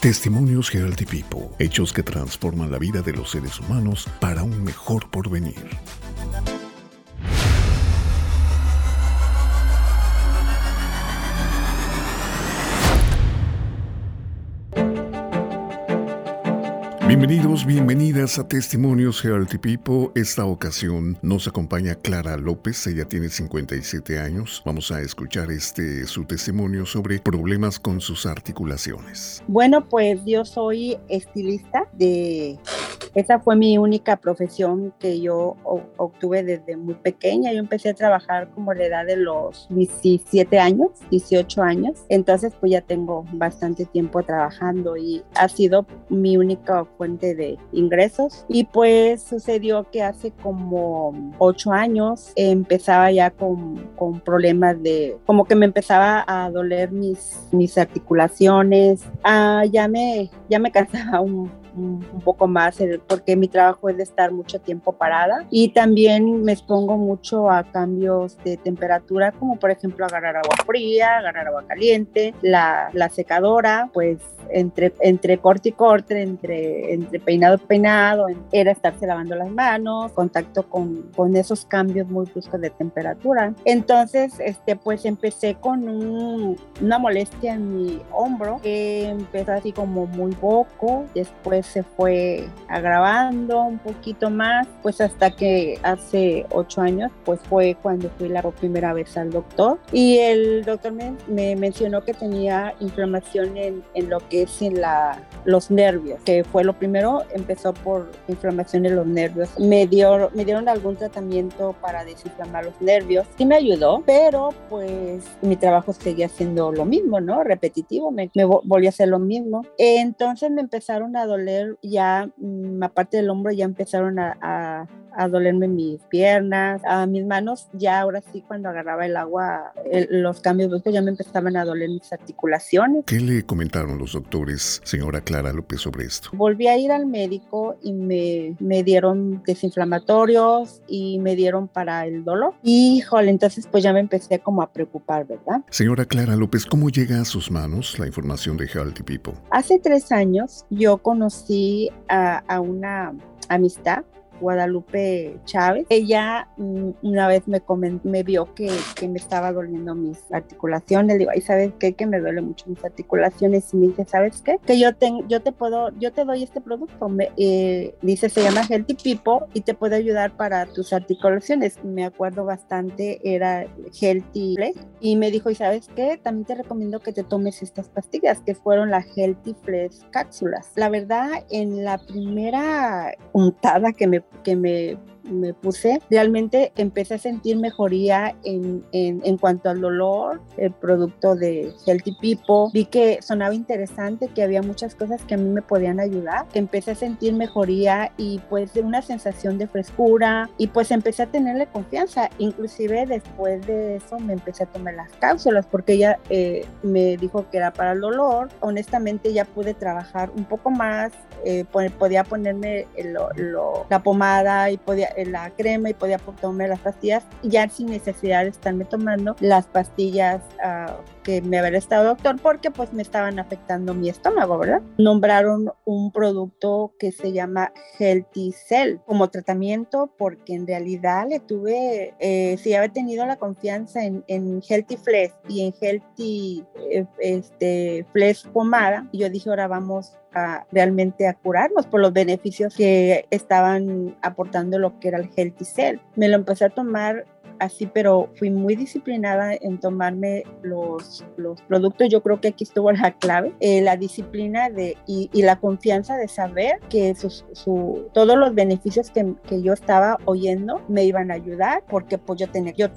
Testimonios Healthy People, hechos que transforman la vida de los seres humanos para un mejor porvenir. Bienvenidos, bienvenidas a Testimonios Healthy People. Esta ocasión nos acompaña Clara López, ella tiene 57 años. Vamos a escuchar este su testimonio sobre problemas con sus articulaciones. Bueno, pues yo soy estilista de esa fue mi única profesión que yo obtuve desde muy pequeña. Yo empecé a trabajar como la edad de los 17 años, 18 años. Entonces, pues ya tengo bastante tiempo trabajando y ha sido mi única fuente de ingresos. Y pues sucedió que hace como 8 años empezaba ya con, con problemas de, como que me empezaba a doler mis, mis articulaciones. Ah, ya, me, ya me cansaba un un, poco más porque mi trabajo es de estar mucho tiempo parada y también me expongo mucho a cambios de temperatura como por ejemplo agarrar agua fría, agarrar agua caliente, la, la secadora, pues entre, entre corte y corte, entre, entre peinado y peinado, era estarse lavando las manos, contacto con, con esos cambios muy bruscos de temperatura. Entonces, este, pues empecé con un, una molestia en mi hombro que empezó así como muy poco, después se fue agravando un poquito más, pues hasta que hace ocho años, pues fue cuando fui la primera vez al doctor y el doctor me, me mencionó que tenía inflamación en, en lo que sin la, los nervios, que fue lo primero, empezó por inflamación en los nervios. Me, dio, me dieron algún tratamiento para desinflamar los nervios. Sí me ayudó, pero pues mi trabajo seguía siendo lo mismo, ¿no? Repetitivo, me, me volví a hacer lo mismo. Entonces me empezaron a doler ya, mm, aparte del hombro, ya empezaron a a dolerme mis piernas, a mis manos, ya ahora sí cuando agarraba el agua, los cambios bruscos ya me empezaban a doler mis articulaciones. ¿Qué le comentaron los doctores, señora Clara López, sobre esto? Volví a ir al médico y me, me dieron desinflamatorios y me dieron para el dolor. Híjole, entonces pues ya me empecé como a preocupar, ¿verdad? Señora Clara López, ¿cómo llega a sus manos la información de Healthy People? Hace tres años yo conocí a, a una amistad Guadalupe Chávez. Ella mm, una vez me, me vio que, que, me estaba doliendo mis articulaciones. Le digo, ¿y sabes qué? Que me duele mucho mis articulaciones. Y me dice, ¿sabes qué? Que yo, te, yo te puedo, yo te doy este producto. Me, eh, dice, se llama Healthy Pipo y te puede ayudar para tus articulaciones. Me acuerdo bastante, era Healthy Flex. Y me dijo, ¿y sabes qué? También te recomiendo que te tomes estas pastillas, que fueron la Healthy Flex cápsulas. La verdad, en la primera untada que me que me me puse, realmente empecé a sentir mejoría en, en, cuanto al dolor, el producto de Healthy People. Vi que sonaba interesante, que había muchas cosas que a mí me podían ayudar. Empecé a sentir mejoría y pues una sensación de frescura y pues empecé a tenerle confianza. Inclusive después de eso me empecé a tomar las cápsulas porque ella eh, me dijo que era para el dolor. Honestamente ya pude trabajar un poco más, eh, podía ponerme la pomada y podía la crema y podía tomar las pastillas ya sin necesidad de estarme tomando las pastillas uh, que me había estado doctor porque pues me estaban afectando mi estómago, ¿verdad? Nombraron un producto que se llama Healthy Cell como tratamiento porque en realidad le tuve, eh, si había tenido la confianza en, Healthy Flesh y en Healthy eh, este, Flesh pomada, yo dije ahora vamos a realmente a curarnos por los beneficios que estaban aportando lo que era el Healthy Cell. Me lo empecé a tomar así, pero fui muy disciplinada en tomarme los, los productos. Yo creo que aquí estuvo la clave, eh, la disciplina de, y, la confianza de saber que su, todos los beneficios que, que, yo estaba oyendo me iban a ayudar, porque pues yo tenía, yo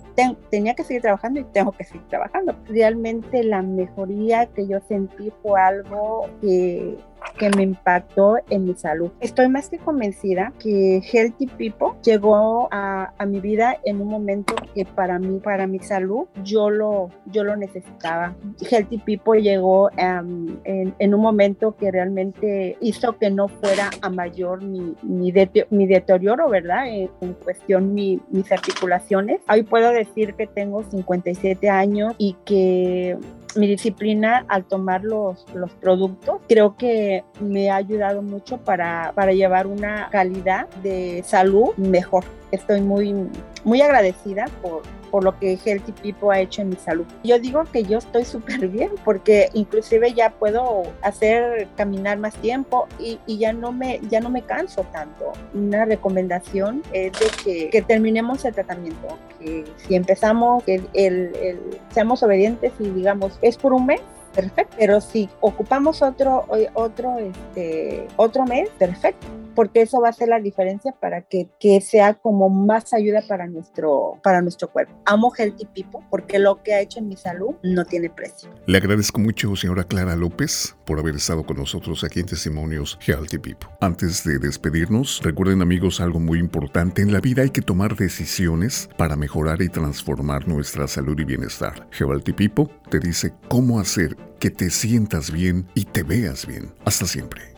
tenía que seguir trabajando y tengo que seguir trabajando. Realmente la mejoría que yo sentí fue algo que que me impactó en mi salud. Estoy más que convencida que Healthy People llegó a, a mi vida en un momento que para mí, para mi salud, yo lo, yo lo necesitaba. Healthy People llegó en, en, un momento que realmente hizo que no fuera a mayor mi, mi, mi deterioro, ¿verdad? En, en cuestión mi, mis articulaciones. Hoy puedo decir que tengo 57 años y que mi disciplina al tomar los, los productos creo que me ha ayudado mucho para, para llevar una calidad de salud mejor. Estoy muy, muy agradecida por, por lo que Healthy People ha hecho en mi salud. Yo digo que yo estoy súper bien porque inclusive ya puedo hacer caminar más tiempo y, y, ya, no me, ya no me canso tanto. Una recomendación es de que, que terminemos el tratamiento, que si empezamos, que el, el, seamos obedientes y digamos, es por un mes, perfecto. Pero si ocupamos otro, otro, este, otro mes, perfecto porque eso va a ser la diferencia para que, que sea como más ayuda para nuestro, para nuestro cuerpo. Amo Healthy People porque lo que ha hecho en mi salud no tiene precio. Le agradezco mucho, señora Clara López, por haber estado con nosotros aquí en Testimonios Healthy People. Antes de despedirnos, recuerden amigos algo muy importante. En la vida hay que tomar decisiones para mejorar y transformar nuestra salud y bienestar. Healthy People te dice cómo hacer que te sientas bien y te veas bien. Hasta siempre.